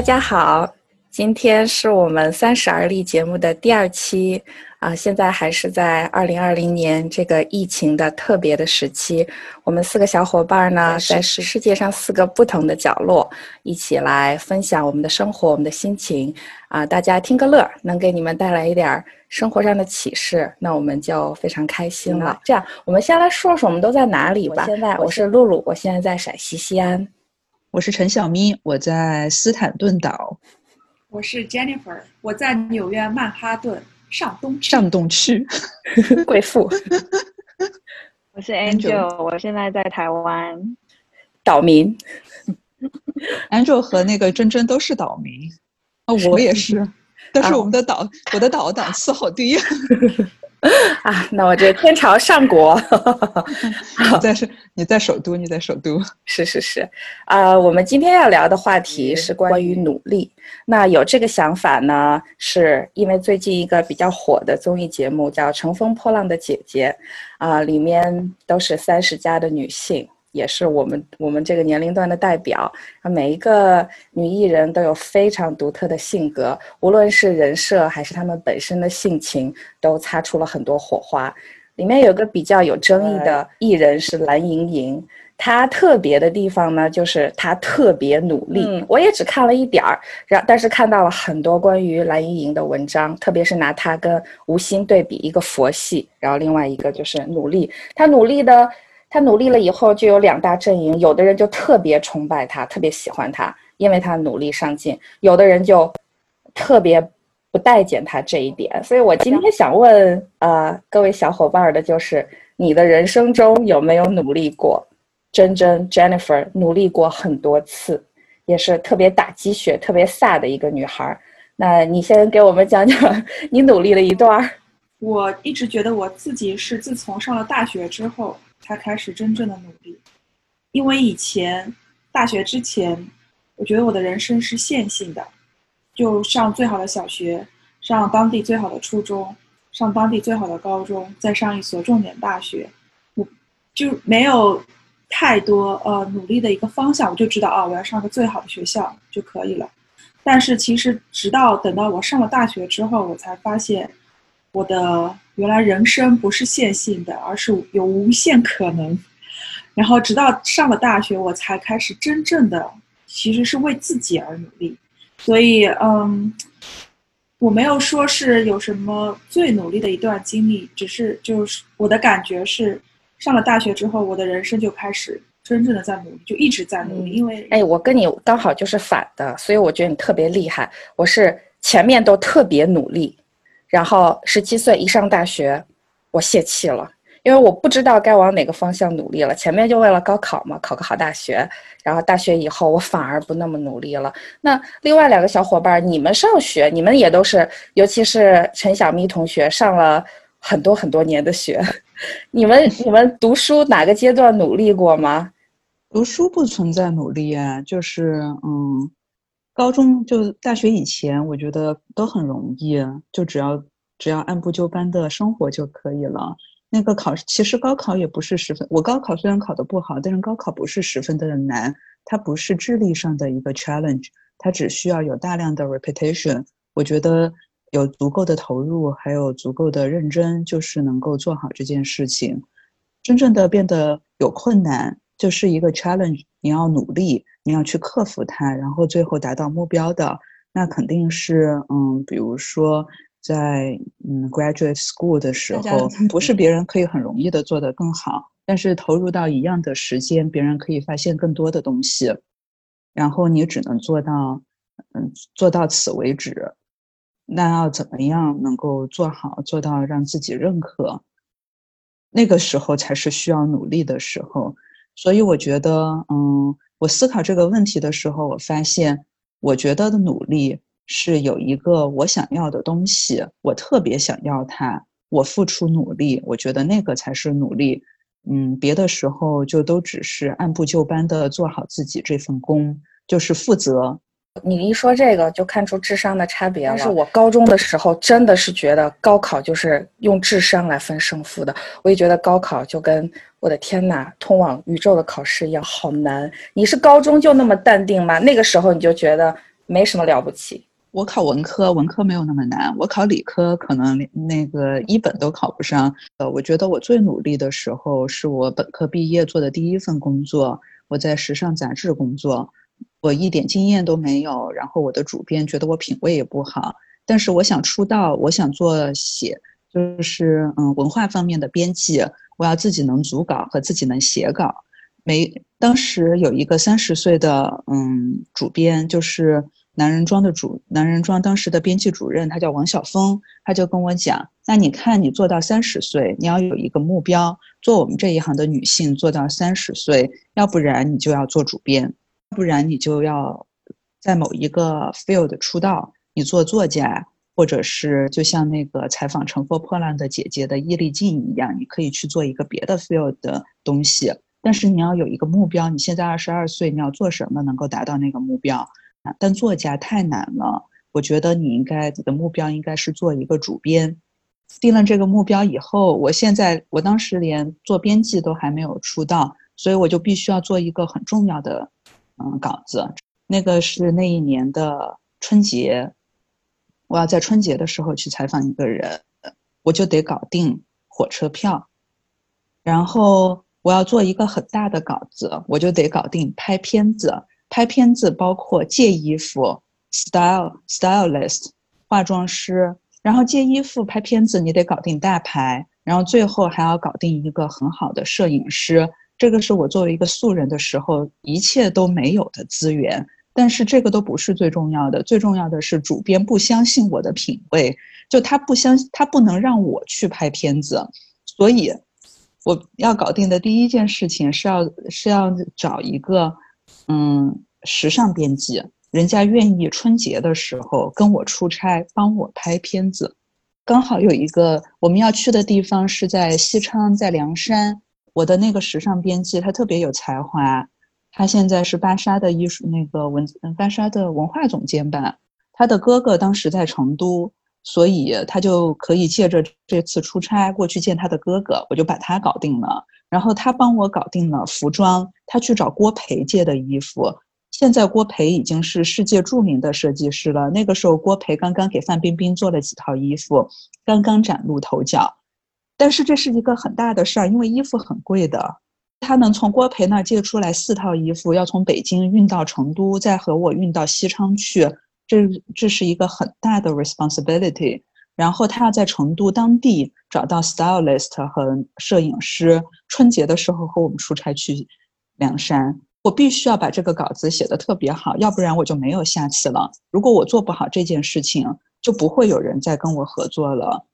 大家好，今天是我们三十而立节目的第二期啊，现在还是在二零二零年这个疫情的特别的时期，我们四个小伙伴呢，在世世界上四个不同的角落，一起来分享我们的生活，我们的心情啊，大家听个乐，能给你们带来一点生活上的启示，那我们就非常开心了。这样，我们先来说说我们都在哪里吧。现在我是露露，我现在在陕西西安。我是陈小咪，我在斯坦顿岛。我是 Jennifer，我在纽约曼哈顿上东区上东区 贵妇。我是 Angel，我现在在台湾岛民。Angel 和那个珍珍都是岛民啊，我也是，但是我们的岛，我的岛档次好低。啊，那我这天朝上国，你在是？你在首都？你在首都？是是是，啊，我们今天要聊的话题是关于努力。那有这个想法呢，是因为最近一个比较火的综艺节目叫《乘风破浪的姐姐》，啊，里面都是三十加的女性。也是我们我们这个年龄段的代表啊，每一个女艺人都有非常独特的性格，无论是人设还是她们本身的性情，都擦出了很多火花。里面有个比较有争议的艺人是蓝盈莹，她特别的地方呢，就是她特别努力。我也只看了一点儿，然但是看到了很多关于蓝盈莹的文章，特别是拿她跟吴昕对比，一个佛系，然后另外一个就是努力，她努力的。他努力了以后，就有两大阵营，有的人就特别崇拜他，特别喜欢他，因为他努力上进；有的人就特别不待见他这一点。所以我今天想问，呃，各位小伙伴的就是，你的人生中有没有努力过？真真 Jennifer 努力过很多次，也是特别打鸡血、特别飒的一个女孩。那你先给我们讲讲你努力了一段。我一直觉得我自己是自从上了大学之后。才开始真正的努力，因为以前大学之前，我觉得我的人生是线性的，就上最好的小学，上当地最好的初中，上当地最好的高中，再上一所重点大学，我就没有太多呃努力的一个方向，我就知道啊，我要上个最好的学校就可以了。但是其实直到等到我上了大学之后，我才发现我的。原来人生不是线性的，而是有无限可能。然后直到上了大学，我才开始真正的，其实是为自己而努力。所以，嗯，我没有说是有什么最努力的一段经历，只是就是我的感觉是，上了大学之后，我的人生就开始真正的在努力，就一直在努力。因为，哎，我跟你刚好就是反的，所以我觉得你特别厉害。我是前面都特别努力。然后十七岁一上大学，我泄气了，因为我不知道该往哪个方向努力了。前面就为了高考嘛，考个好大学。然后大学以后，我反而不那么努力了。那另外两个小伙伴，你们上学，你们也都是，尤其是陈小咪同学，上了很多很多年的学。你们 你们读书哪个阶段努力过吗？读书不存在努力啊，就是嗯。高中就大学以前，我觉得都很容易，就只要只要按部就班的生活就可以了。那个考试其实高考也不是十分，我高考虽然考得不好，但是高考不是十分的难，它不是智力上的一个 challenge，它只需要有大量的 repetition。我觉得有足够的投入，还有足够的认真，就是能够做好这件事情。真正的变得有困难，就是一个 challenge，你要努力。你要去克服它，然后最后达到目标的，那肯定是，嗯，比如说在嗯 graduate school 的时候，不是别人可以很容易的做得更好，但是投入到一样的时间，别人可以发现更多的东西，然后你只能做到，嗯，做到此为止。那要怎么样能够做好，做到让自己认可？那个时候才是需要努力的时候。所以我觉得，嗯。我思考这个问题的时候，我发现，我觉得的努力是有一个我想要的东西，我特别想要它，我付出努力，我觉得那个才是努力。嗯，别的时候就都只是按部就班的做好自己这份工，就是负责。你一说这个，就看出智商的差别了。但是我高中的时候真的是觉得高考就是用智商来分胜负的。我也觉得高考就跟我的天呐，通往宇宙的考试一样，好难。你是高中就那么淡定吗？那个时候你就觉得没什么了不起。我考文科，文科没有那么难。我考理科，可能那个一本都考不上。呃，我觉得我最努力的时候是我本科毕业做的第一份工作，我在时尚杂志工作，我一点经验都没有。然后我的主编觉得我品味也不好，但是我想出道，我想做写，就是嗯文化方面的编辑，我要自己能组稿和自己能写稿。没，当时有一个三十岁的嗯主编，就是。男人装的主，男人装当时的编辑主任，他叫王晓峰，他就跟我讲：“那你看，你做到三十岁，你要有一个目标，做我们这一行的女性做到三十岁，要不然你就要做主编，不然你就要在某一个 field 出道，你做作家，或者是就像那个采访《乘风破浪的姐姐》的伊丽静一样，你可以去做一个别的 field 的东西，但是你要有一个目标，你现在二十二岁，你要做什么能够达到那个目标？”但作家太难了，我觉得你应该你的目标应该是做一个主编。定了这个目标以后，我现在我当时连做编辑都还没有出道，所以我就必须要做一个很重要的嗯稿子。那个是那一年的春节，我要在春节的时候去采访一个人，我就得搞定火车票，然后我要做一个很大的稿子，我就得搞定拍片子。拍片子包括借衣服，style stylist，化妆师，然后借衣服拍片子，你得搞定大牌，然后最后还要搞定一个很好的摄影师。这个是我作为一个素人的时候一切都没有的资源。但是这个都不是最重要的，最重要的是主编不相信我的品味，就他不相信，他不能让我去拍片子，所以我要搞定的第一件事情是要是要找一个。嗯，时尚编辑，人家愿意春节的时候跟我出差，帮我拍片子。刚好有一个我们要去的地方是在西昌，在凉山。我的那个时尚编辑他特别有才华，他现在是芭莎的艺术那个文嗯芭莎的文化总监吧。他的哥哥当时在成都，所以他就可以借着这次出差过去见他的哥哥，我就把他搞定了。然后他帮我搞定了服装，他去找郭培借的衣服。现在郭培已经是世界著名的设计师了。那个时候郭培刚刚给范冰冰做了几套衣服，刚刚崭露头角。但是这是一个很大的事儿，因为衣服很贵的。他能从郭培那借出来四套衣服，要从北京运到成都，再和我运到西昌去，这这是一个很大的 responsibility。然后他要在成都当地找到 stylist 和摄影师，春节的时候和我们出差去凉山。我必须要把这个稿子写得特别好，要不然我就没有下次了。如果我做不好这件事情，就不会有人再跟我合作了。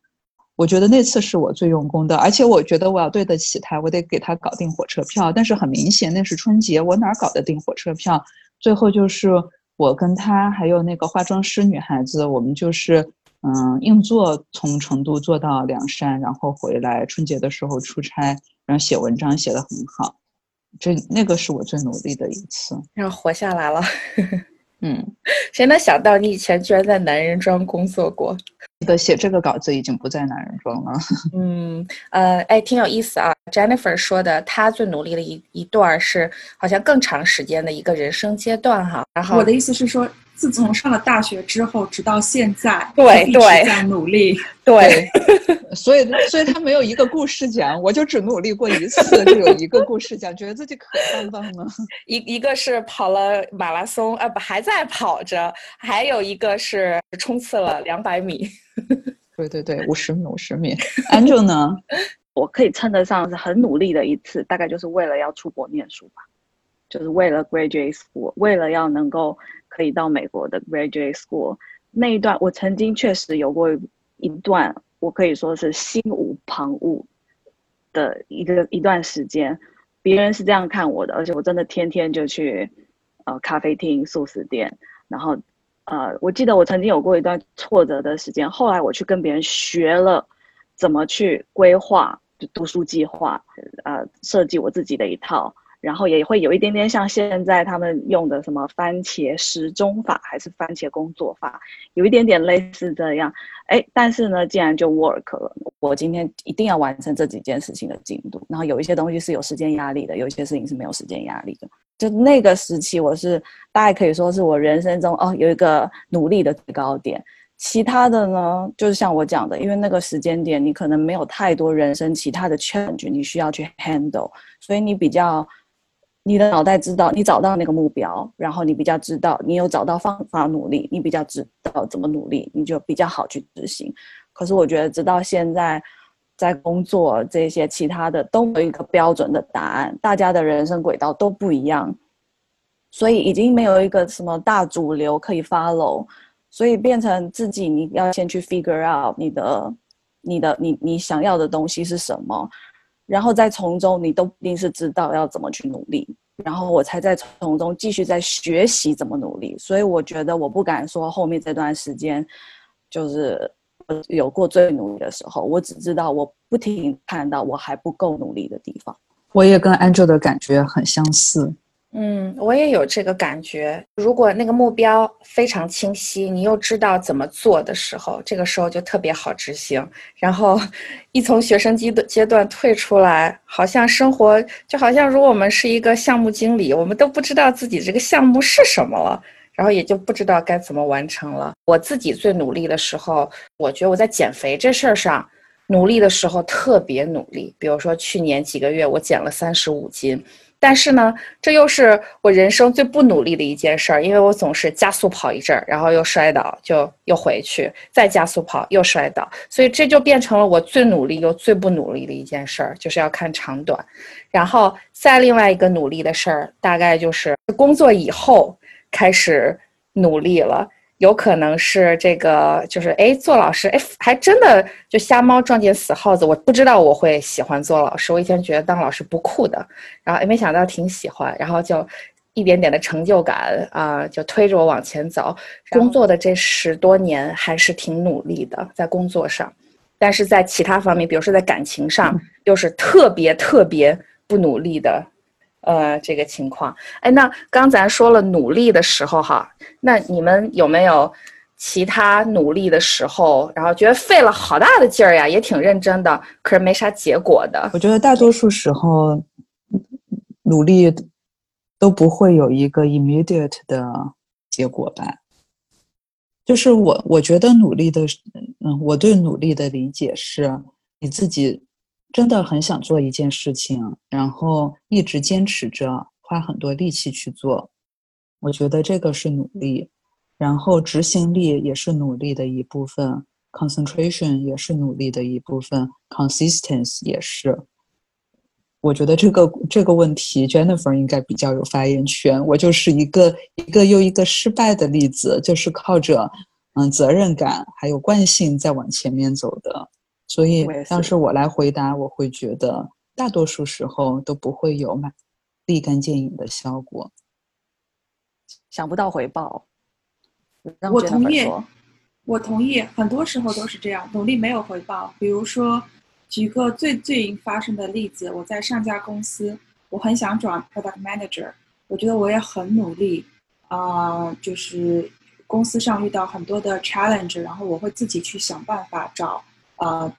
我觉得那次是我最用功的，而且我觉得我要对得起他，我得给他搞定火车票。但是很明显那是春节，我哪搞得定火车票？最后就是我跟他还有那个化妆师女孩子，我们就是。嗯，硬座从成都坐到凉山，然后回来。春节的时候出差，然后写文章写得很好。这那个是我最努力的一次，然后活下来了。嗯，谁能想到你以前居然在男人装工作过？的写这个稿子已经不在男人中了。嗯，呃，哎，挺有意思啊。Jennifer 说的，她最努力的一一段是好像更长时间的一个人生阶段哈。然后我的意思是说。自从上了大学之后，直到现在，对对，在努力，对，所以所以他没有一个故事讲，我就只努力过一次，就有一个故事讲，觉得自己可棒棒了。一一个是跑了马拉松，啊不还在跑着，还有一个是冲刺了两百米。对对对，五十米五十米。Angel 呢？我可以称得上是很努力的一次，大概就是为了要出国念书吧，就是为了 graduate school，为了要能够。可以到美国的 graduate school 那一段，我曾经确实有过一段，我可以说是心无旁骛的一个一段时间。别人是这样看我的，而且我真的天天就去呃咖啡厅、素食店，然后呃，我记得我曾经有过一段挫折的时间。后来我去跟别人学了怎么去规划读书计划，呃，设计我自己的一套。然后也会有一点点像现在他们用的什么番茄时钟法还是番茄工作法，有一点点类似这样。哎，但是呢，既然就 work 了，我今天一定要完成这几件事情的进度。然后有一些东西是有时间压力的，有一些事情是没有时间压力的。就那个时期，我是大概可以说是我人生中哦有一个努力的最高点。其他的呢，就是像我讲的，因为那个时间点你可能没有太多人生其他的 change，你需要去 handle，所以你比较你的脑袋知道你找到那个目标，然后你比较知道你有找到方法努力，你比较知道怎么努力，你就比较好去执行。可是我觉得直到现在。在工作这些其他的都没有一个标准的答案，大家的人生轨道都不一样，所以已经没有一个什么大主流可以 follow，所以变成自己你要先去 figure out 你的、你的、你你想要的东西是什么，然后在从中你都一定是知道要怎么去努力，然后我才在从中继续在学习怎么努力，所以我觉得我不敢说后面这段时间就是。有过最努力的时候，我只知道我不停看到我还不够努力的地方。我也跟 Angel 的感觉很相似。嗯，我也有这个感觉。如果那个目标非常清晰，你又知道怎么做的时候，这个时候就特别好执行。然后一从学生阶段阶段退出来，好像生活就好像如果我们是一个项目经理，我们都不知道自己这个项目是什么了。然后也就不知道该怎么完成了。我自己最努力的时候，我觉得我在减肥这事儿上努力的时候特别努力。比如说去年几个月我减了三十五斤，但是呢，这又是我人生最不努力的一件事儿，因为我总是加速跑一阵儿，然后又摔倒，就又回去，再加速跑又摔倒，所以这就变成了我最努力又最不努力的一件事儿，就是要看长短。然后再另外一个努力的事儿，大概就是工作以后。开始努力了，有可能是这个，就是哎，做老师，哎，还真的就瞎猫撞见死耗子。我不知道我会喜欢做老师，我以前觉得当老师不酷的，然后也没想到挺喜欢，然后就一点点的成就感啊，就推着我往前走。工作的这十多年还是挺努力的，在工作上，但是在其他方面，比如说在感情上，又是特别特别不努力的。呃，这个情况，哎，那刚咱说了努力的时候哈，那你们有没有其他努力的时候，然后觉得费了好大的劲儿呀，也挺认真的，可是没啥结果的？我觉得大多数时候努力都不会有一个 immediate 的结果吧。就是我，我觉得努力的，嗯，我对努力的理解是，你自己。真的很想做一件事情，然后一直坚持着，花很多力气去做。我觉得这个是努力，然后执行力也是努力的一部分，concentration 也是努力的一部分，consistency 也是。我觉得这个这个问题，Jennifer 应该比较有发言权。我就是一个一个又一个失败的例子，就是靠着嗯责任感还有惯性在往前面走的。所以，要是我来回答，我会觉得大多数时候都不会有满立竿见影的效果，想不到回报。我同意，我同意，很多时候都是这样，努力没有回报。比如说，举个最最发生的例子，我在上家公司，我很想转 product manager，我觉得我也很努力，啊，就是公司上遇到很多的 challenge，然后我会自己去想办法找。呃，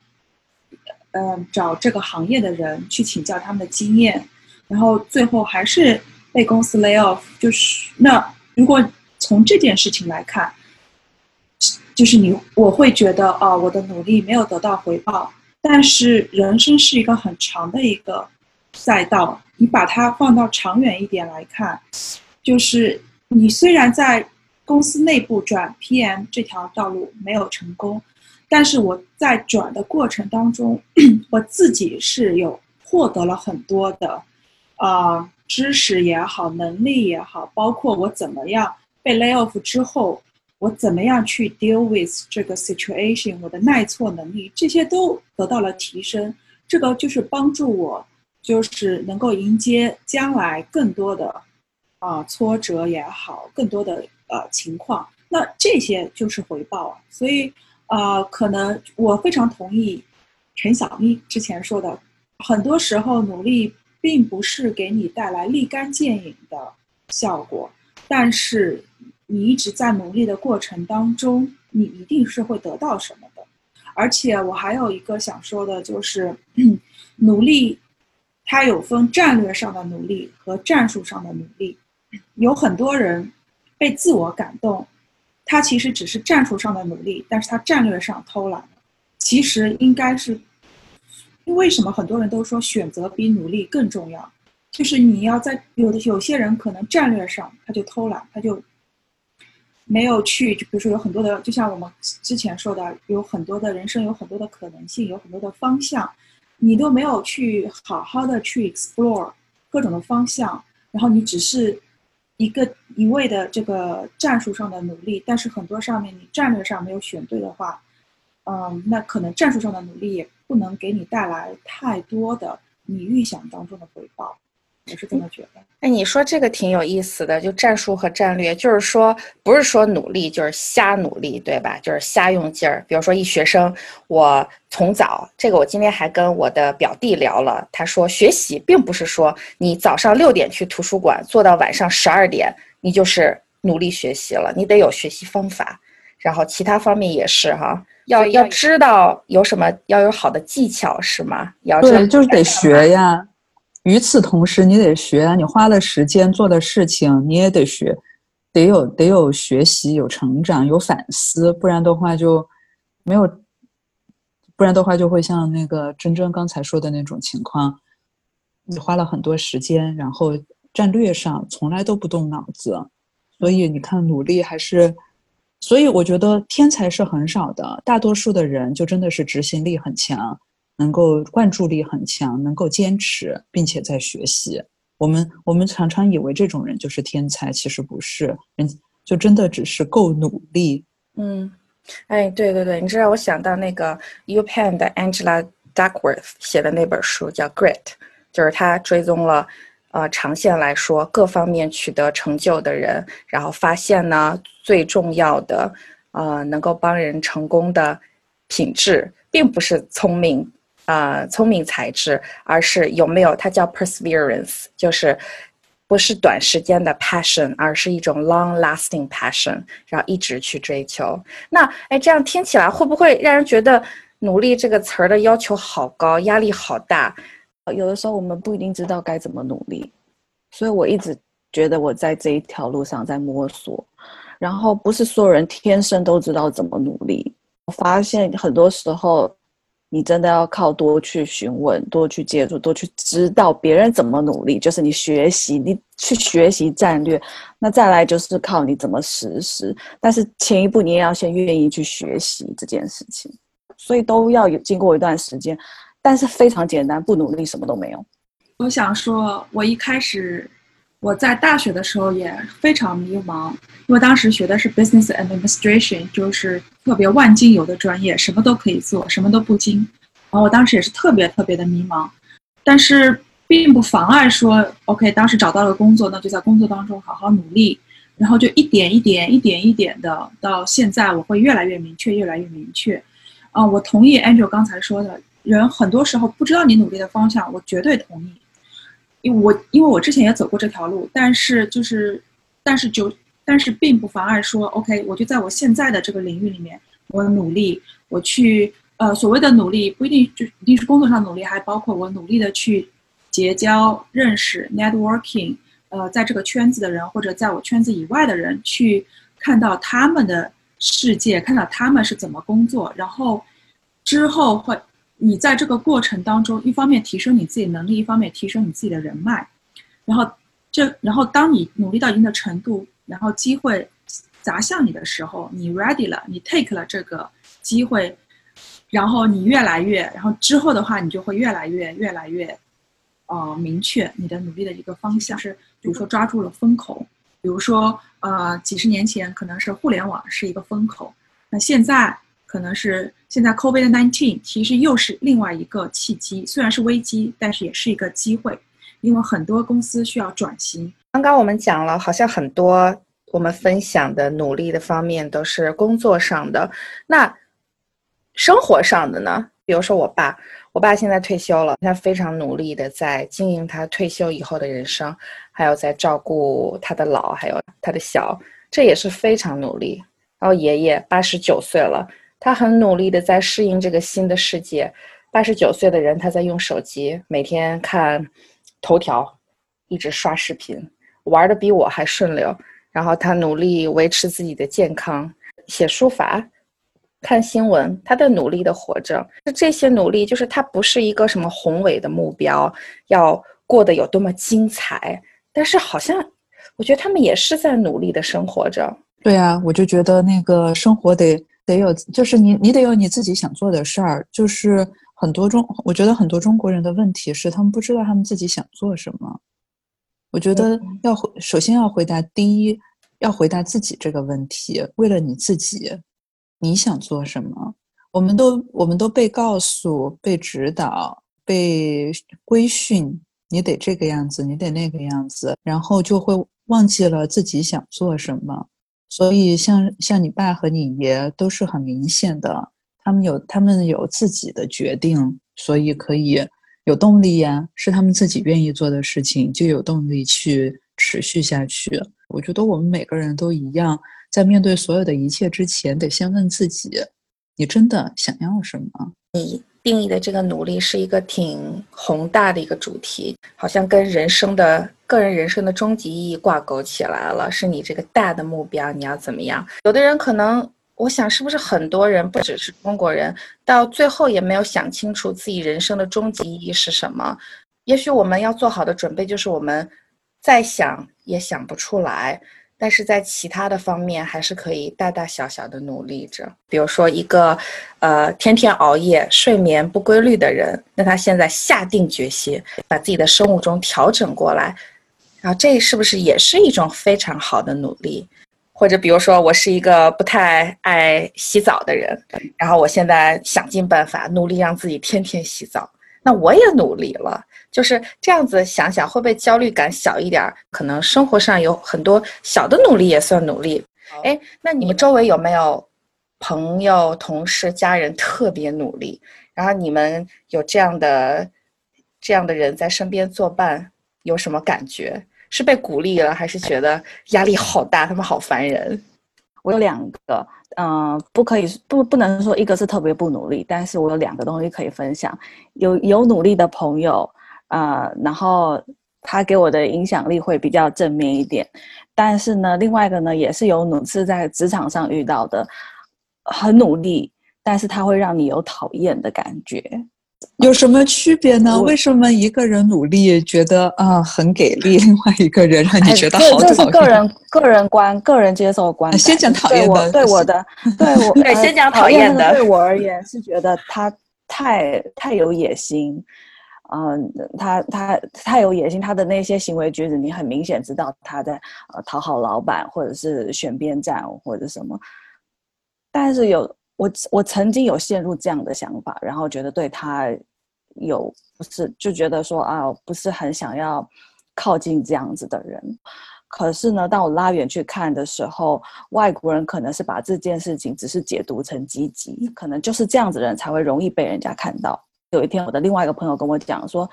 嗯，找这个行业的人去请教他们的经验，然后最后还是被公司 lay off。就是那如果从这件事情来看，就是你我会觉得啊，我的努力没有得到回报。但是人生是一个很长的一个赛道，你把它放到长远一点来看，就是你虽然在公司内部转 PM 这条道路没有成功。但是我在转的过程当中，我自己是有获得了很多的，啊，知识也好，能力也好，包括我怎么样被 lay off 之后，我怎么样去 deal with 这个 situation，我的耐挫能力这些都得到了提升。这个就是帮助我，就是能够迎接将来更多的啊挫折也好，更多的呃情况。那这些就是回报，所以。呃，可能我非常同意陈小咪之前说的，很多时候努力并不是给你带来立竿见影的效果，但是你一直在努力的过程当中，你一定是会得到什么的。而且我还有一个想说的，就是 努力它有分战略上的努力和战术上的努力。有很多人被自我感动，他其实只是战术上的努力，但是他战略上偷懒。其实应该是，为什么很多人都说选择比努力更重要？就是你要在有的有些人可能战略上他就偷懒，他就没有去，就比如说有很多的，就像我们之前说的，有很多的人生有很多的可能性，有很多的方向，你都没有去好好的去 explore 各种的方向，然后你只是一个一味的这个战术上的努力，但是很多上面你战略上没有选对的话，嗯，那可能战术上的努力也不能给你带来太多的你预想当中的回报。我是这么觉得。哎，你说这个挺有意思的，就战术和战略，就是说不是说努力就是瞎努力，对吧？就是瞎用劲儿。比如说一学生，我从早，这个我今天还跟我的表弟聊了，他说学习并不是说你早上六点去图书馆做到晚上十二点，你就是努力学习了，你得有学习方法，然后其他方面也是哈，要要知道有什么，要有好的技巧是吗？要对，就是得学呀。与此同时，你得学，你花了时间做的事情，你也得学，得有得有学习，有成长，有反思，不然的话就没有，不然的话就会像那个真真刚才说的那种情况，你花了很多时间，然后战略上从来都不动脑子，所以你看努力还是，所以我觉得天才是很少的，大多数的人就真的是执行力很强。能够灌注力很强，能够坚持，并且在学习。我们我们常常以为这种人就是天才，其实不是，人就真的只是够努力。嗯，哎，对对对，你知道我想到那个 U Penn 的 Angela Duckworth 写的那本书叫《Grit》，就是他追踪了呃长线来说各方面取得成就的人，然后发现呢最重要的呃能够帮人成功的品质，并不是聪明。呃，聪明才智，而是有没有？它叫 perseverance，就是不是短时间的 passion，而是一种 long-lasting passion，然后一直去追求。那哎，这样听起来会不会让人觉得“努力”这个词儿的要求好高，压力好大？有的时候我们不一定知道该怎么努力，所以我一直觉得我在这一条路上在摸索。然后不是所有人天生都知道怎么努力，我发现很多时候。你真的要靠多去询问、多去接触、多去知道别人怎么努力，就是你学习，你去学习战略。那再来就是靠你怎么实施，但是前一步你也要先愿意去学习这件事情，所以都要有经过一段时间。但是非常简单，不努力什么都没有。我想说，我一开始。我在大学的时候也非常迷茫，因为当时学的是 business administration，就是特别万金油的专业，什么都可以做，什么都不精。然后我当时也是特别特别的迷茫，但是并不妨碍说，OK，当时找到了工作，那就在工作当中好好努力，然后就一点一点、一点一点的，到现在我会越来越明确，越来越明确。啊，我同意 Angel 刚才说的，人很多时候不知道你努力的方向，我绝对同意。我因为我之前也走过这条路，但是就是，但是就但是并不妨碍说，OK，我就在我现在的这个领域里面，我努力，我去呃所谓的努力不一定就一定是工作上努力，还包括我努力的去结交、认识、networking，呃，在这个圈子的人或者在我圈子以外的人，去看到他们的世界，看到他们是怎么工作，然后之后会。你在这个过程当中，一方面提升你自己能力，一方面提升你自己的人脉，然后这，然后当你努力到一定的程度，然后机会砸向你的时候，你 ready 了，你 take 了这个机会，然后你越来越，然后之后的话，你就会越来越越来越，呃，明确你的努力的一个方向是，比如说抓住了风口，比如说呃，几十年前可能是互联网是一个风口，那现在。可能是现在 COVID-19 其实又是另外一个契机，虽然是危机，但是也是一个机会，因为很多公司需要转型。刚刚我们讲了，好像很多我们分享的努力的方面都是工作上的，那生活上的呢？比如说我爸，我爸现在退休了，他非常努力的在经营他退休以后的人生，还有在照顾他的老，还有他的小，这也是非常努力。然后爷爷八十九岁了。他很努力的在适应这个新的世界，八十九岁的人他在用手机，每天看头条，一直刷视频，玩的比我还顺溜。然后他努力维持自己的健康，写书法，看新闻，他在努力的活着。这些努力就是他不是一个什么宏伟的目标，要过得有多么精彩，但是好像我觉得他们也是在努力的生活着。对啊，我就觉得那个生活得得有，就是你你得有你自己想做的事儿。就是很多中，我觉得很多中国人的问题是他们不知道他们自己想做什么。我觉得要回，首先要回答第一，要回答自己这个问题。为了你自己，你想做什么？我们都我们都被告诉、被指导、被规训，你得这个样子，你得那个样子，然后就会忘记了自己想做什么。所以，像像你爸和你爷都是很明显的，他们有他们有自己的决定，所以可以。有动力呀，是他们自己愿意做的事情，就有动力去持续下去。我觉得我们每个人都一样，在面对所有的一切之前，得先问自己：你真的想要什么？你定义的这个努力是一个挺宏大的一个主题，好像跟人生的个人人生的终极意义挂钩起来了，是你这个大的目标，你要怎么样？有的人可能。我想，是不是很多人，不只是中国人，到最后也没有想清楚自己人生的终极意义是什么？也许我们要做好的准备就是，我们再想也想不出来，但是在其他的方面还是可以大大小小的努力着。比如说，一个呃天天熬夜、睡眠不规律的人，那他现在下定决心把自己的生物钟调整过来，然后这是不是也是一种非常好的努力？或者比如说，我是一个不太爱洗澡的人，然后我现在想尽办法努力让自己天天洗澡，那我也努力了，就是这样子想想，会不会焦虑感小一点？可能生活上有很多小的努力也算努力。哎，那你们周围有没有朋友、同事、家人特别努力？然后你们有这样的这样的人在身边作伴，有什么感觉？是被鼓励了，还是觉得压力好大？他们好烦人。我有两个，嗯，不可以不不能说一个是特别不努力，但是我有两个东西可以分享。有有努力的朋友，啊，然后他给我的影响力会比较正面一点。但是呢，另外一个呢，也是有努是在职场上遇到的，很努力，但是他会让你有讨厌的感觉。有什么区别呢？为什么一个人努力觉得啊很给力，另外一个人让你觉得好讨厌？这是个人个人观，个人接受观。先讲讨厌的，对我的，对我 对先讲讨厌的。对 我而言是觉得他太太有野心，嗯，他他太有野心，他的那些行为举止，你很明显知道他在呃讨好老板，或者是选边站或者什么。但是有。我我曾经有陷入这样的想法，然后觉得对他有不是就觉得说啊，不是很想要靠近这样子的人。可是呢，当我拉远去看的时候，外国人可能是把这件事情只是解读成积极，可能就是这样子的人才会容易被人家看到。有一天，我的另外一个朋友跟我讲说：“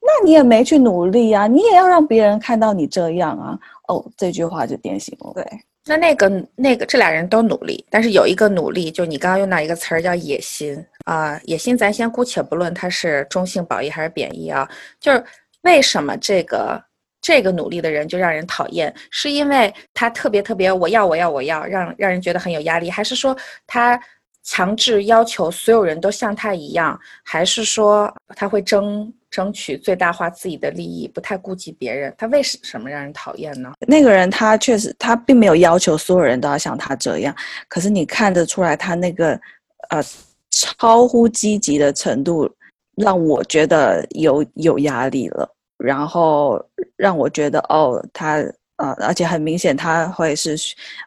那你也没去努力啊，你也要让别人看到你这样啊。”哦，这句话就点醒了。对。那那个那个这俩人都努力，但是有一个努力，就你刚刚用到一个词儿叫野心啊，野心咱先姑且不论它是中性褒义还是贬义啊，就是为什么这个这个努力的人就让人讨厌，是因为他特别特别我要我要我要让让人觉得很有压力，还是说他强制要求所有人都像他一样，还是说他会争？争取最大化自己的利益，不太顾及别人，他为什么让人讨厌呢？那个人他确实，他并没有要求所有人都要像他这样，可是你看得出来，他那个呃超乎积极的程度，让我觉得有有压力了。然后让我觉得哦，他呃，而且很明显他会是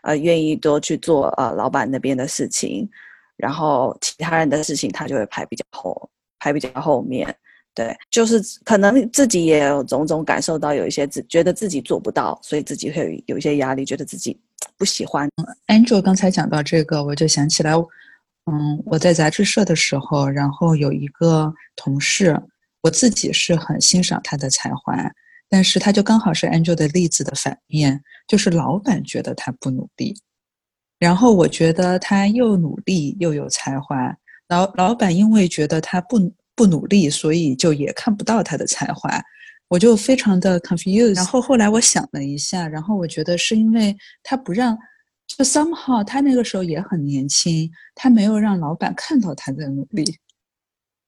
呃愿意多去做呃老板那边的事情，然后其他人的事情他就会排比较后，排比较后面。对，就是可能自己也有种种感受到，有一些自觉得自己做不到，所以自己会有一些压力，觉得自己不喜欢。Angel 刚才讲到这个，我就想起来，嗯，我在杂志社的时候，然后有一个同事，我自己是很欣赏他的才华，但是他就刚好是 Angel 的例子的反面，就是老板觉得他不努力，然后我觉得他又努力又有才华，老老板因为觉得他不。不努力，所以就也看不到他的才华。我就非常的 confused。然后后来我想了一下，然后我觉得是因为他不让，就 somehow 他那个时候也很年轻，他没有让老板看到他的努力。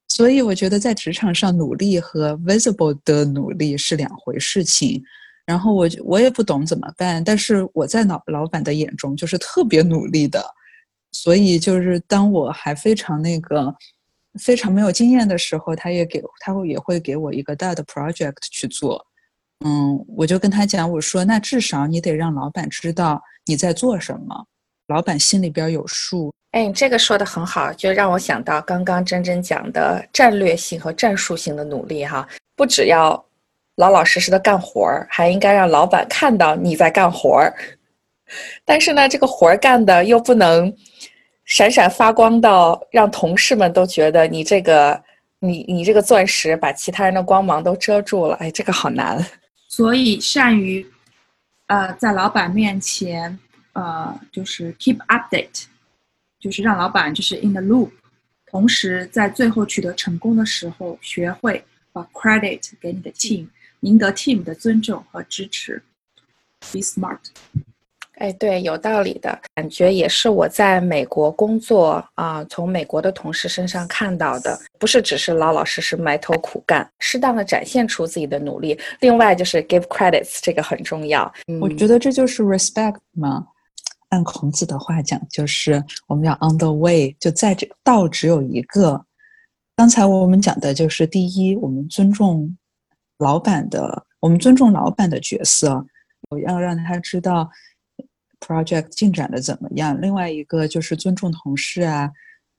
所以我觉得在职场上努力和 visible 的努力是两回事情。然后我我也不懂怎么办，但是我在老老板的眼中就是特别努力的。所以就是当我还非常那个。非常没有经验的时候，他也给他会也会给我一个大的 project 去做，嗯，我就跟他讲，我说那至少你得让老板知道你在做什么，老板心里边有数。哎，你这个说的很好，就让我想到刚刚真真讲的战略性和战术性的努力哈，不只要老老实实的干活儿，还应该让老板看到你在干活儿。但是呢，这个活儿干的又不能。闪闪发光到让同事们都觉得你这个你你这个钻石把其他人的光芒都遮住了，哎，这个好难。所以善于，呃，在老板面前，呃，就是 keep update，就是让老板就是 in the loop，同时在最后取得成功的时候，学会把 credit 给你的 team，赢得 team 的尊重和支持。Be smart。哎，对，有道理的感觉也是我在美国工作啊，从美国的同事身上看到的，不是只是老老实实埋头苦干，适当的展现出自己的努力。另外就是 give credits，这个很重要。我觉得这就是 respect 嘛。按孔子的话讲，就是我们要 on the way，就在这道只有一个。刚才我们讲的就是第一，我们尊重老板的，我们尊重老板的角色，我要让他知道。Project 进展的怎么样？另外一个就是尊重同事啊，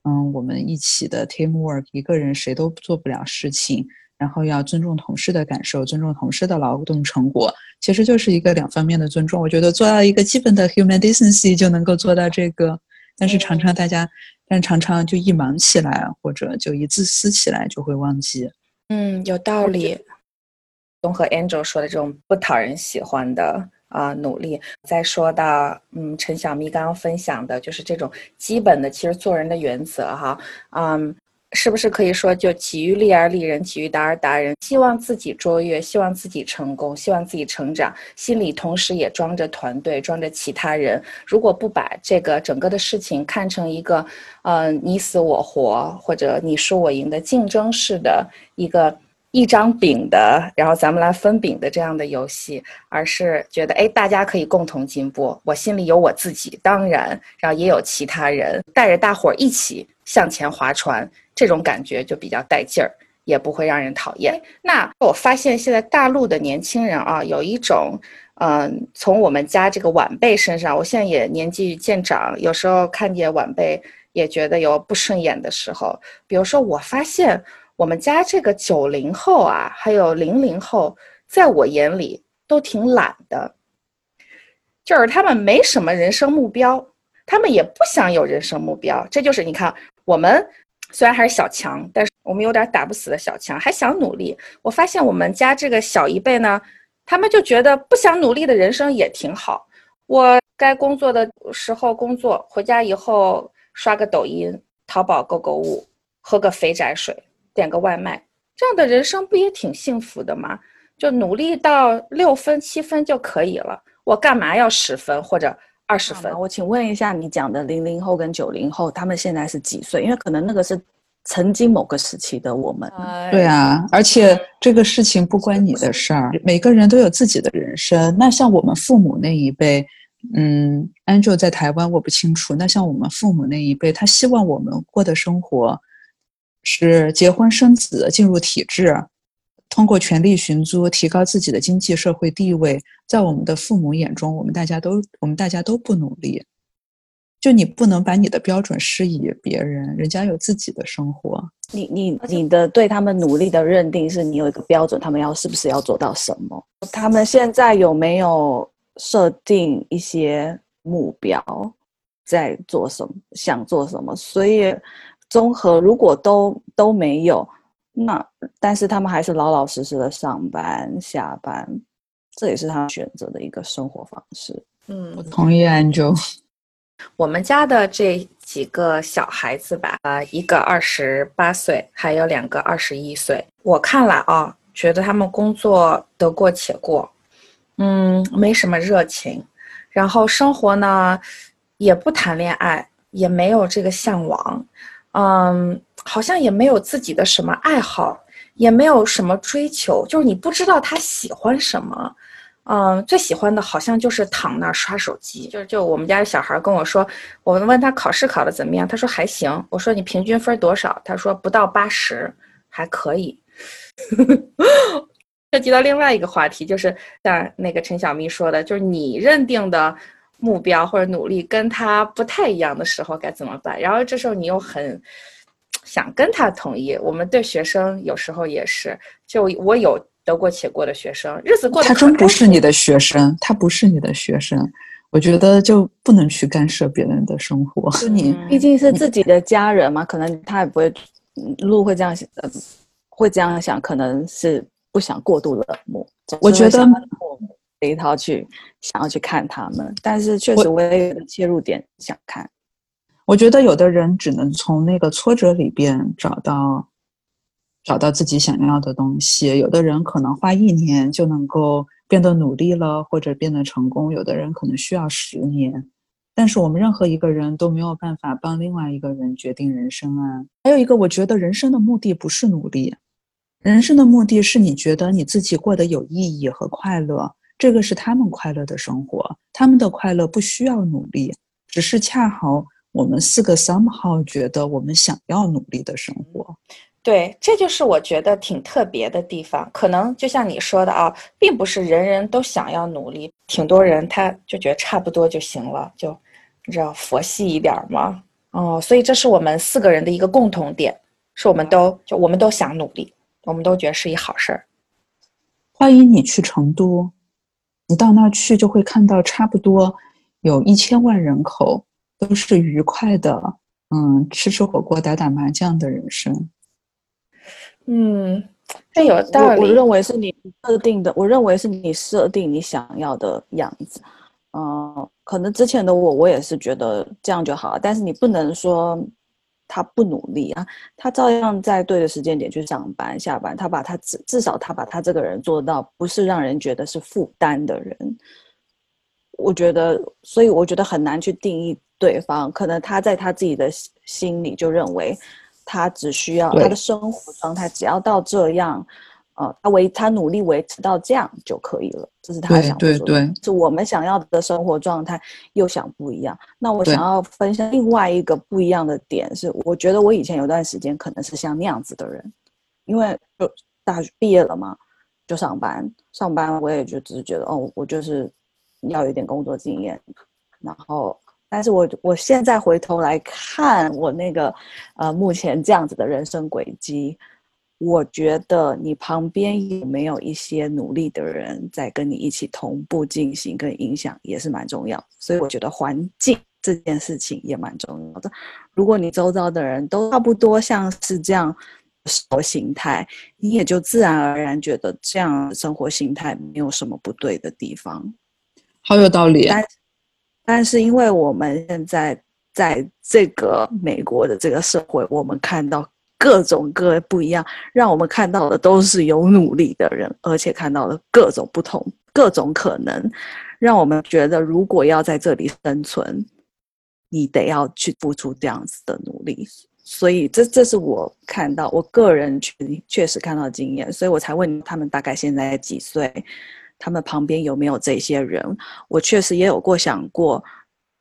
嗯，我们一起的 teamwork，一个人谁都做不了事情，然后要尊重同事的感受，尊重同事的劳动成果，其实就是一个两方面的尊重。我觉得做到一个基本的 human decency 就能够做到这个，但是常常大家，但常常就一忙起来，或者就一自私起来，就会忘记。嗯，有道理。综合 Angel 说的这种不讨人喜欢的。啊，努力。再说到，嗯，陈小咪刚刚分享的，就是这种基本的，其实做人的原则哈，嗯，是不是可以说，就己欲立而立人，己欲达而达人，希望自己卓越，希望自己成功，希望自己成长，心里同时也装着团队，装着其他人。如果不把这个整个的事情看成一个，呃，你死我活或者你输我赢的竞争式的一个。一张饼的，然后咱们来分饼的这样的游戏，而是觉得哎，大家可以共同进步。我心里有我自己，当然，然后也有其他人，带着大伙儿一起向前划船，这种感觉就比较带劲儿，也不会让人讨厌。那我发现现在大陆的年轻人啊，有一种，嗯，从我们家这个晚辈身上，我现在也年纪渐长，有时候看见晚辈也觉得有不顺眼的时候，比如说我发现。我们家这个九零后啊，还有零零后，在我眼里都挺懒的，就是他们没什么人生目标，他们也不想有人生目标。这就是你看，我们虽然还是小强，但是我们有点打不死的小强，还想努力。我发现我们家这个小一辈呢，他们就觉得不想努力的人生也挺好。我该工作的时候工作，回家以后刷个抖音、淘宝购购物，喝个肥宅水。点个外卖，这样的人生不也挺幸福的吗？就努力到六分七分就可以了，我干嘛要十分或者二十分？我请问一下，你讲的零零后跟九零后，他们现在是几岁？因为可能那个是曾经某个时期的我们。对啊，而且这个事情不关你的事儿，每个人都有自己的人生。那像我们父母那一辈，嗯，Angel 在台湾我不清楚。那像我们父母那一辈，他希望我们过的生活。是结婚生子，进入体制，通过权力寻租，提高自己的经济社会地位。在我们的父母眼中，我们大家都我们大家都不努力。就你不能把你的标准施以别人，人家有自己的生活。你你你的对他们努力的认定是你有一个标准，他们要是不是要做到什么？他们现在有没有设定一些目标，在做什么，想做什么？所以。综合如果都都没有，那但是他们还是老老实实的上班下班，这也是他选择的一个生活方式。嗯，我同意 Angel。我们家的这几个小孩子吧，啊，一个二十八岁，还有两个二十一岁。我看了啊，觉得他们工作得过且过，嗯，没什么热情，然后生活呢，也不谈恋爱，也没有这个向往，嗯，好像也没有自己的什么爱好，也没有什么追求，就是你不知道他喜欢什么。嗯，最喜欢的好像就是躺那儿刷手机。就就我们家小孩跟我说，我问他考试考的怎么样，他说还行。我说你平均分多少？他说不到八十，还可以。涉及到另外一个话题，就是像那个陈小咪说的，就是你认定的目标或者努力跟他不太一样的时候该怎么办？然后这时候你又很想跟他统一。我们对学生有时候也是，就我有。得过且过的学生，日子过得他真不是你的学生，他不是你的学生，我觉得就不能去干涉别人的生活。就你毕竟是自己的家人嘛，可能他也不会，路会这样想，会这样想，可能是不想过度冷漠。我觉得这一套去想要去看他们，但是确实我也有切入点想看。我觉得有的人只能从那个挫折里边找到。找到自己想要的东西，有的人可能花一年就能够变得努力了，或者变得成功；有的人可能需要十年。但是我们任何一个人都没有办法帮另外一个人决定人生啊。还有一个，我觉得人生的目的不是努力，人生的目的是你觉得你自己过得有意义和快乐，这个是他们快乐的生活，他们的快乐不需要努力，只是恰好我们四个 somehow 觉得我们想要努力的生活。对，这就是我觉得挺特别的地方。可能就像你说的啊，并不是人人都想要努力，挺多人他就觉得差不多就行了，就你知道佛系一点嘛。哦，所以这是我们四个人的一个共同点，是我们都就我们都想努力，我们都觉得是一好事儿。欢迎你去成都，你到那儿去就会看到差不多有一千万人口都是愉快的，嗯，吃吃火锅、打打麻将的人生。嗯，这有道理。我认为是你设定的，我认为是你设定你想要的样子。嗯，可能之前的我，我也是觉得这样就好。但是你不能说他不努力啊，他照样在对的时间点去上班、下班。他把他至至少他把他这个人做到不是让人觉得是负担的人。我觉得，所以我觉得很难去定义对方。可能他在他自己的心里就认为。他只需要他的生活状态，只要到这样，呃，他维他努力维持到这样就可以了。这是他想说的。是我们想要的生活状态，又想不一样。那我想要分享另外一个不一样的点是，我觉得我以前有段时间可能是像那样子的人，因为就大学毕业了嘛，就上班，上班我也就只是觉得，哦，我就是要有点工作经验，然后。但是我我现在回头来看我那个，呃，目前这样子的人生轨迹，我觉得你旁边有没有一些努力的人在跟你一起同步进行跟影响，也是蛮重要。所以我觉得环境这件事情也蛮重要的。如果你周遭的人都差不多像是这样生活形态，你也就自然而然觉得这样生活形态没有什么不对的地方。好有道理。但是，因为我们现在在这个美国的这个社会，我们看到各种各不一样，让我们看到的都是有努力的人，而且看到了各种不同、各种可能，让我们觉得，如果要在这里生存，你得要去付出这样子的努力。所以，这这是我看到，我个人确确实看到经验，所以我才问他们大概现在几岁。他们旁边有没有这些人？我确实也有过想过，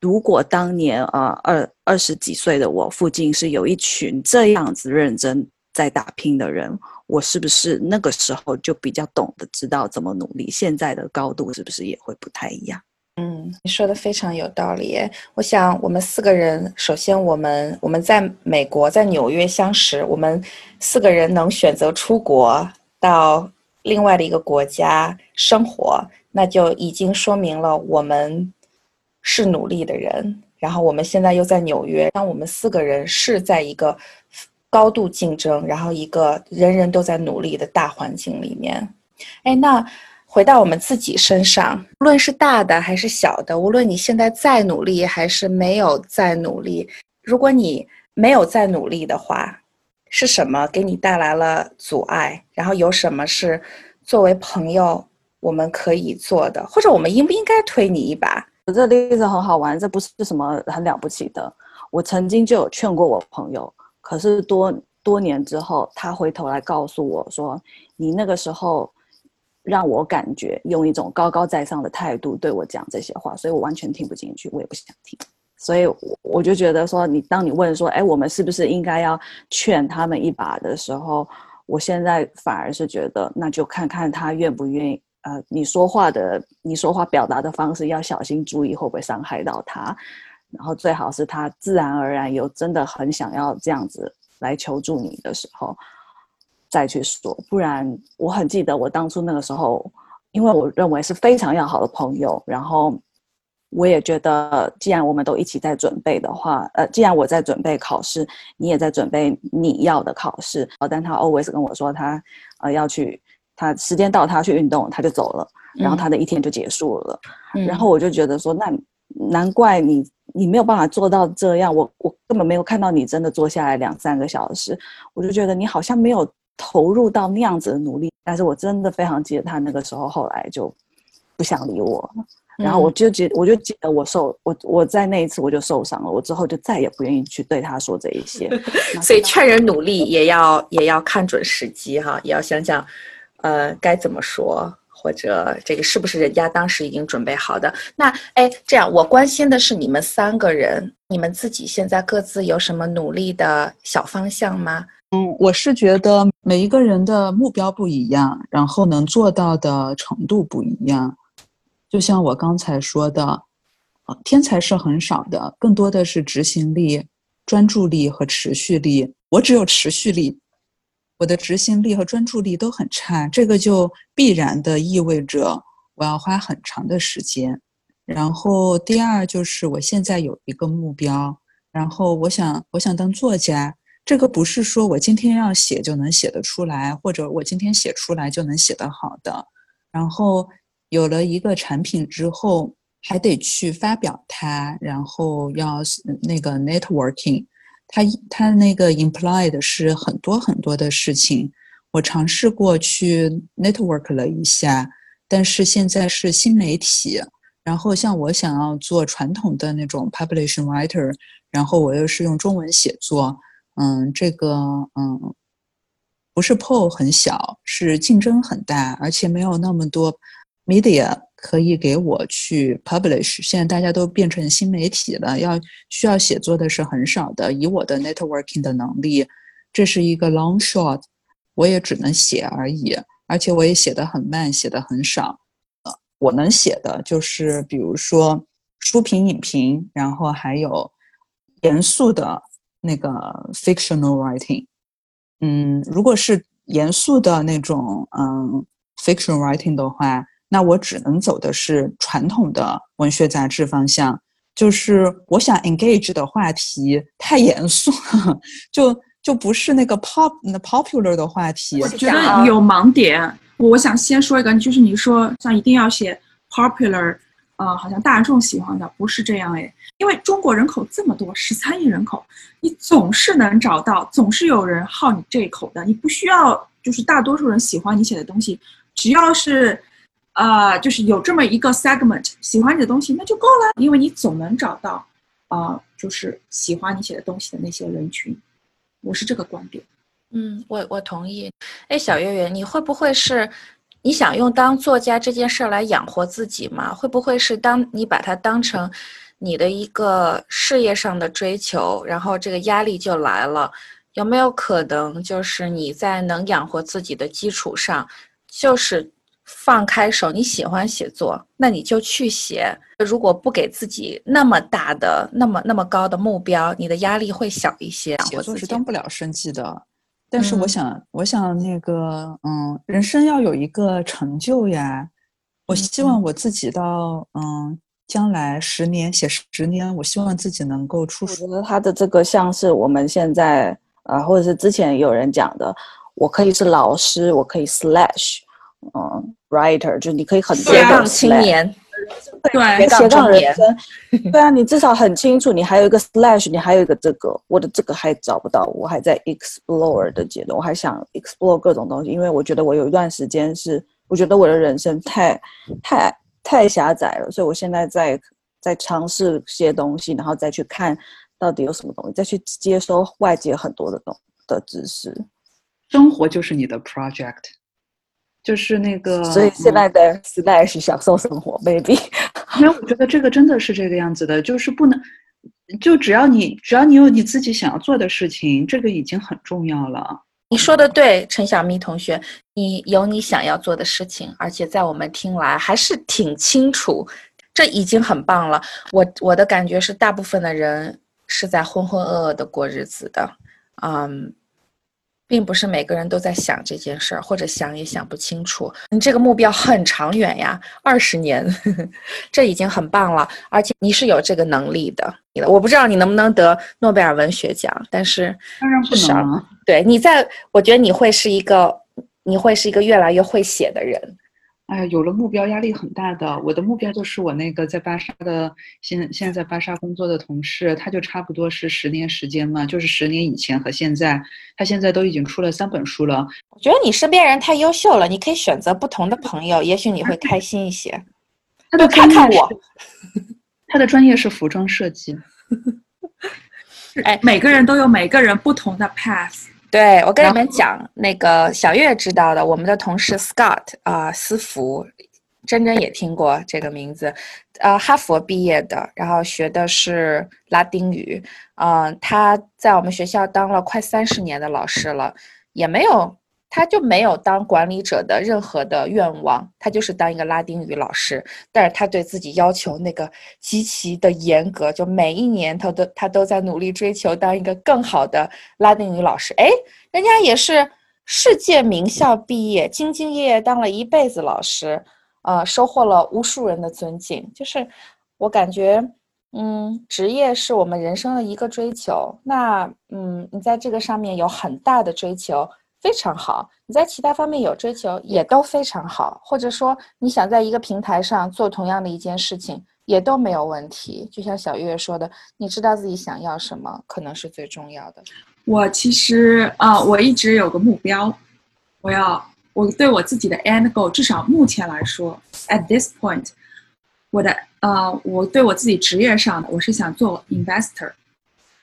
如果当年啊二二十几岁的我附近是有一群这样子认真在打拼的人，我是不是那个时候就比较懂得知道怎么努力？现在的高度是不是也会不太一样？嗯，你说的非常有道理。我想我们四个人，首先我们我们在美国在纽约相识，我们四个人能选择出国到。另外的一个国家生活，那就已经说明了我们是努力的人。然后我们现在又在纽约，当我们四个人是在一个高度竞争，然后一个人人都在努力的大环境里面。哎，那回到我们自己身上，无论是大的还是小的，无论你现在再努力还是没有再努力，如果你没有再努力的话，是什么给你带来了阻碍？然后有什么是作为朋友我们可以做的，或者我们应不应该推你一把？这例子很好玩，这不是什么很了不起的。我曾经就有劝过我朋友，可是多多年之后，他回头来告诉我说：“你那个时候让我感觉用一种高高在上的态度对我讲这些话，所以我完全听不进去，我也不想听。”所以我就觉得说，你当你问说：“哎，我们是不是应该要劝他们一把的时候？”我现在反而是觉得，那就看看他愿不愿意。呃，你说话的，你说话表达的方式要小心注意，会不会伤害到他？然后最好是他自然而然有真的很想要这样子来求助你的时候，再去说。不然，我很记得我当初那个时候，因为我认为是非常要好的朋友，然后我也觉得，既然我们都一起在准备的话，呃，既然我在准备考试，你也在准备你要的考试，但他 always 跟我说他呃要去。他时间到，他去运动，他就走了，然后他的一天就结束了。然后我就觉得说，那难怪你你没有办法做到这样。我我根本没有看到你真的坐下来两三个小时，我就觉得你好像没有投入到那样子的努力。但是我真的非常记得他那个时候，后来就不想理我。然后我就记，我就记得我受我我在那一次我就受伤了。我之后就再也不愿意去对他说这一些。所以劝人努力也要也要看准时机哈，也要想想。呃，该怎么说？或者这个是不是人家当时已经准备好的？那哎，这样我关心的是你们三个人，你们自己现在各自有什么努力的小方向吗？嗯，我是觉得每一个人的目标不一样，然后能做到的程度不一样。就像我刚才说的，天才是很少的，更多的是执行力、专注力和持续力。我只有持续力。我的执行力和专注力都很差，这个就必然的意味着我要花很长的时间。然后第二就是我现在有一个目标，然后我想我想当作家，这个不是说我今天要写就能写得出来，或者我今天写出来就能写得好的。然后有了一个产品之后，还得去发表它，然后要那个 networking。它它那个 implied 是很多很多的事情，我尝试过去 network 了一下，但是现在是新媒体，然后像我想要做传统的那种 publication writer，然后我又是用中文写作，嗯，这个嗯，不是 pool 很小，是竞争很大，而且没有那么多 media。可以给我去 publish。现在大家都变成新媒体了，要需要写作的是很少的。以我的 networking 的能力，这是一个 long shot，我也只能写而已。而且我也写的很慢，写的很少。呃，我能写的就是比如说书评、影评，然后还有严肃的那个 fictional writing。嗯，如果是严肃的那种嗯 fiction writing 的话。那我只能走的是传统的文学杂志方向，就是我想 engage 的话题太严肃，就就不是那个 pop 那 popular 的话题。我觉得有盲点，我想先说一个，就是你说像一定要写 popular，呃，好像大众喜欢的，不是这样哎，因为中国人口这么多，十三亿人口，你总是能找到，总是有人好你这一口的，你不需要就是大多数人喜欢你写的东西，只要是。啊，就是有这么一个 segment 喜欢你的东西，那就够了，因为你总能找到，啊，就是喜欢你写的东西的那些人群，我是这个观点。嗯，我我同意。哎，小月月，你会不会是你想用当作家这件事来养活自己吗？会不会是当你把它当成你的一个事业上的追求，然后这个压力就来了？有没有可能就是你在能养活自己的基础上，就是？放开手，你喜欢写作，那你就去写。如果不给自己那么大的、那么那么高的目标，你的压力会小一些。写作是当不了生计的，但是我想，我想那个，嗯，人生要有一个成就呀。我希望我自己到，嗯，将来十年写十年，我希望自己能够出书。我觉得他的这个像是我们现在，呃，或者是之前有人讲的，我可以是老师，我可以 slash。嗯，writer，就是你可以很多斜杠青年，对斜杠人生，对啊，你至少很清楚，你还有一个 slash，你还有一个这个，我的这个还找不到，我还在 explore 的阶段，我还想 explore 各种东西，因为我觉得我有一段时间是，我觉得我的人生太太太狭窄了，所以我现在在在尝试些东西，然后再去看到底有什么东西，再去接收外界很多的东的知识，生活就是你的 project，就是那个，所以现嗯在的 slash 享受生活，baby。因为我觉得这个真的是这个样子的，就是不能，就只要你只要你有你自己想要做的事情，这个已经很重要了。你说的对，陈小咪同学，你有你想要做的事情，而且在我们听来还是挺清楚，这已经很棒了。我我的感觉是，大部分的人是在浑浑噩噩的过日子的，嗯，并不是每个人都在想这件事儿，或者想也想不清楚。你这个目标很长远呀，二十年呵呵，这已经很棒了，而且你是有这个能力的。我不知道你能不能得诺贝尔文学奖，但是当然不至少能啊，对你在，我觉得你会是一个，你会是一个越来越会写的人。哎呀，有了目标压力很大的。我的目标就是我那个在巴沙的现现在在巴沙工作的同事，他就差不多是十年时间嘛，就是十年以前和现在，他现在都已经出了三本书了。我觉得你身边人太优秀了，你可以选择不同的朋友，也许你会开心一些。他的多看看专业我，他的专业是服装设计。哎每个人都有每个人不同的 path。对我跟你们讲，那个小月知道的，我们的同事 Scott 啊、思福，珍珍也听过这个名字，呃，哈佛毕业的，然后学的是拉丁语，嗯、他在我们学校当了快三十年的老师了，也没有，他就没有当管理者的任何的愿望，他就是当一个拉丁语老师，但是他对自己要求那个极其的严格，就每一年他都他都在努力追求当一个更好的拉丁语老师。哎，人家也是世界名校毕业，兢兢业业当了一辈子老师，呃，收获了无数人的尊敬。就是我感觉，嗯，职业是我们人生的一个追求。那嗯，你在这个上面有很大的追求。非常好，你在其他方面有追求也都非常好，或者说你想在一个平台上做同样的一件事情也都没有问题。就像小月说的，你知道自己想要什么，可能是最重要的。我其实啊、我一直有个目标，我要我对我自己的 end goal，至少目前来说，at this point，我的呃，我对我自己职业上的，我是想做 investor，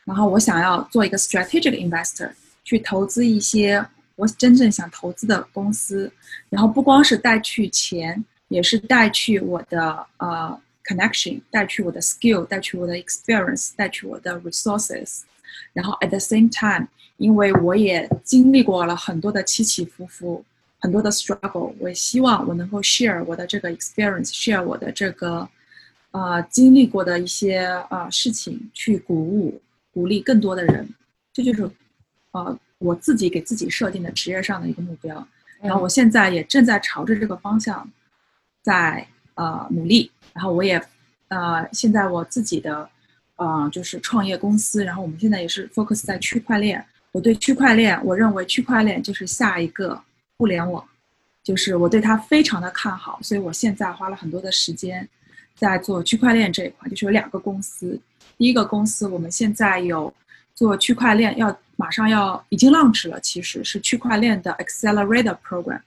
然后我想要做一个 strategic investor，去投资一些我真正想投资的公司，然后不光是带去钱，也是带去我的呃 connection，带去我的 skill，带去我的 experience，带去我的 resources。然后 at the same time，因为我也经历过了很多的起起伏伏，很多的 struggle，我也希望我能够 share 我的这个 experience，share 我的这个呃经历过的一些呃事情，去鼓舞鼓励更多的人，这就是呃我自己给自己设定的职业上的一个目标。然后我现在也正在朝着这个方向在呃努力，然后我也呃现在我自己的呃就是创业公司，然后我们现在也是 focus 在区块链。我对区块链，我认为区块链就是下一个互联网，就是我对它非常的看好，所以我现在花了很多的时间在做区块链这一块，就是有两个公司，第一个公司我们现在有做区块链，要马上要已经 launch 了，其实是区块链的 accelerator program，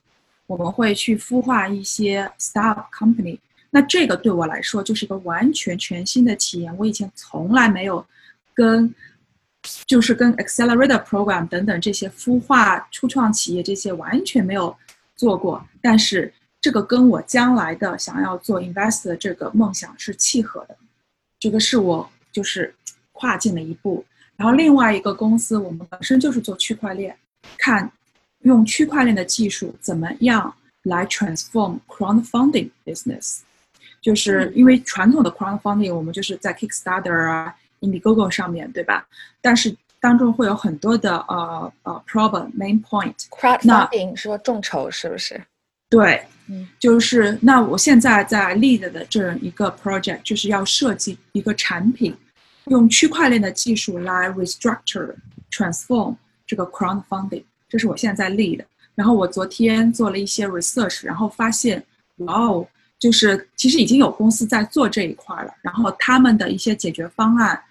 我们会去孵化一些 startup company。那这个对我来说就是一个完全全新的体验，我以前从来没有跟就是跟 accelerator program 等等这些孵化初创企业这些完全没有做过，但是这个跟我将来的想要做 invest 的这个梦想是契合的，这个是我就是跨进了一步。然后另外一个公司，我们本身就是做区块链，看用区块链的技术怎么样来 transform crowdfunding business，就是因为传统的 crowdfunding 我们就是在 Kickstarter 啊、Indiegogo 上面对吧？但是当中会有很多的呃呃 problem main point，crowdfunding 说众筹是不是？对，嗯，就是那我现在在 lead 的这样一个 project，就是要设计一个产品，用区块链的技术来 restructure transform 这个 crowdfunding，这是我现在在 lead 的。然后我昨天做了一些 research，然后发现，哇哦，就是其实已经有公司在做这一块了，然后他们的一些解决方案，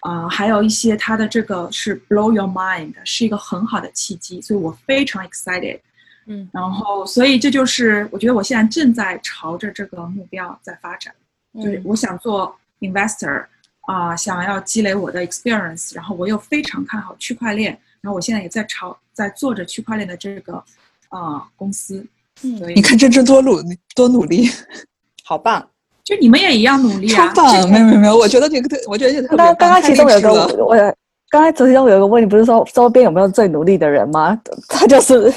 啊、还有一些它的这个是 blow your mind，是一个很好的契机，所以我非常 excited。嗯，然后所以这就是我觉得我现在正在朝着这个目标在发展，就是嗯我想做 investor 啊、想要积累我的 experience，然后我又非常看好区块链，然后我现在也在朝在做着区块链的这个啊、公司，嗯你看珍珍多努力，多努力，好棒。就你们也一样努力啊，超棒！没有没有没有，我觉得这个特，我觉得这个特别刚刚其中有个我，我刚才其中有一个问题，不是说周边有没有最努力的人吗？他就是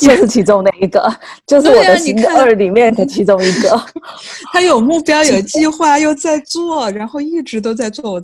就是其中那一个，就是我的新你看二里面的其中一个。他有目标、有计划，又在做，然后一直都在做。我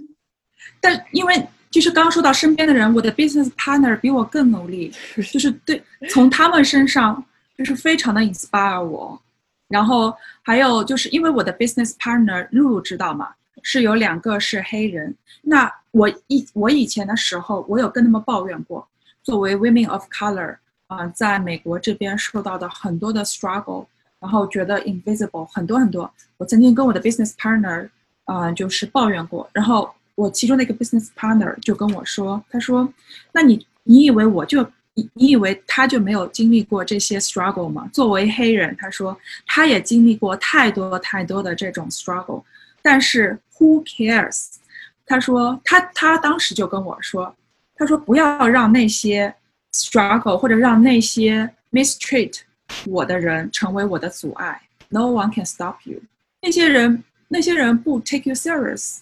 但因为就是刚刚说到身边的人，我的 business partner 比我更努力，就是对从他们身上就是非常的 inspire 我。然后还有就是因为我的 business partner 露露知道吗？是有两个是黑人。那我以我以前的时候，我有跟他们抱怨过，作为 women of color 啊、在美国这边受到的很多的 struggle，然后觉得 invisible 很多很多。我曾经跟我的 business partner 啊、就是抱怨过，然后我其中的一个 business partner 就跟我说，他说：“那你你以为我就你你以为他就没有经历过这些 struggle 吗？作为黑人，他说他也经历过太多太多的这种 struggle，但是 who cares？他说他他当时就跟我说，他说不要让那些 struggle 或者让那些 mistreat 我的人成为我的阻碍。No one can stop you。那些人那些人不 take you serious，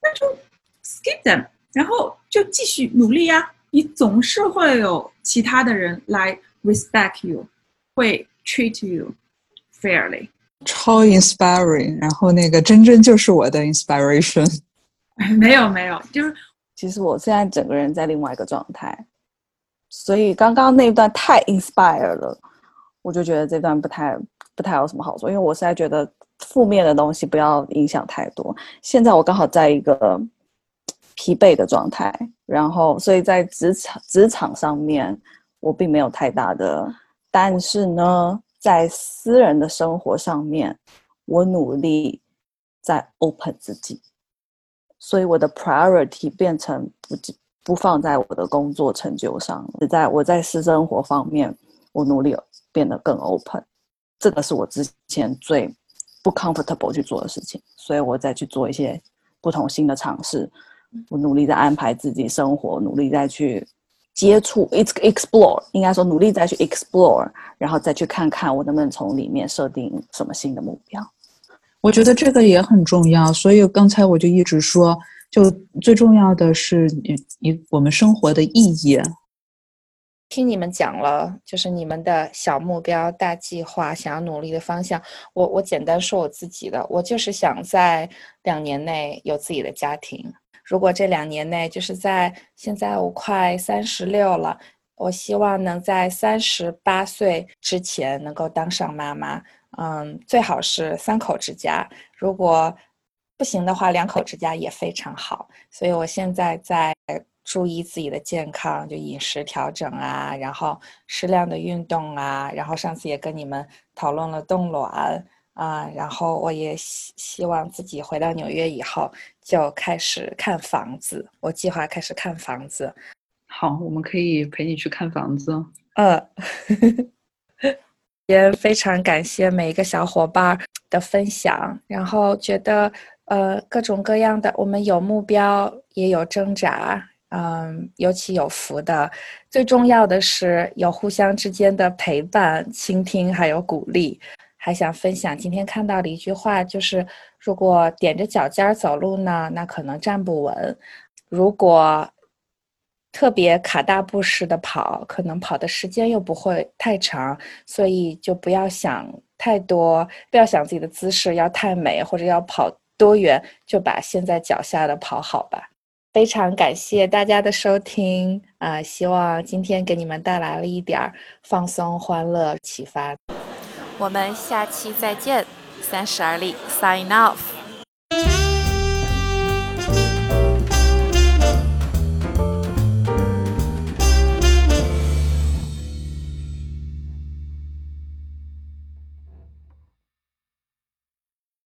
那就 skip them，然后就继续努力呀、你总是会有其他的人来 respect you，会 treat you fairly。超 inspiring，然后那个真真就是我的 inspiration。没有没有，就是其实我现在整个人在另外一个状态， 所以刚刚那一段太 inspire 了，我就觉得这段不太不太有什么好说，因为我现在觉得负面的东西不要影响太多。现在我刚好在一个疲惫的状态，然后所以在职场职场上面我并没有太大的，但是呢，在私人的生活上面，我努力在 open 自己。所以我的 priority 变成不不放在我的工作成就上，只在我在私生活方面，我努力变得更 open。这个是我之前最不 comfortable 去做的事情，所以我再去做一些不同新的尝试。我努力在安排自己生活，努力再去接触，ex explore，应该说努力再去 explore，然后再去看看我能不能从里面设定什么新的目标。我觉得这个也很重要，所以刚才我就一直说，就最重要的是你你我们生活的意义。听你们讲了，就是你们的小目标、大计划，想要努力的方向。我我简单说我自己的，我就是想在两年内有自己的家庭。如果这两年内，就是在现在我快三十六了，我希望能在三十八岁之前能够当上妈妈。嗯，最好是三口之家，如果不行的话，两口之家也非常好。所以我现在在注意自己的健康，就饮食调整啊，然后适量的运动啊，然后上次也跟你们讨论了冻卵啊，然后我也希希望自己回到纽约以后就开始看房子，我计划开始看房子。好，我们可以陪你去看房子。嗯，也非常感谢每一个小伙伴的分享，然后觉得呃各种各样的，我们有目标也有挣扎，嗯，有起有伏的，最重要的是有互相之间的陪伴、倾听还有鼓励。还想分享今天看到的一句话，就是如果踮着脚尖走路呢，那可能站不稳；如果特别卡大步式的跑，可能跑的时间又不会太长，所以就不要想太多，不要想自己的姿势要太美或者要跑多远，就把现在脚下的跑好吧。非常感谢大家的收听啊、希望今天给你们带来了一点放松、欢乐、启发。我们下期再见，三十而立，sign off。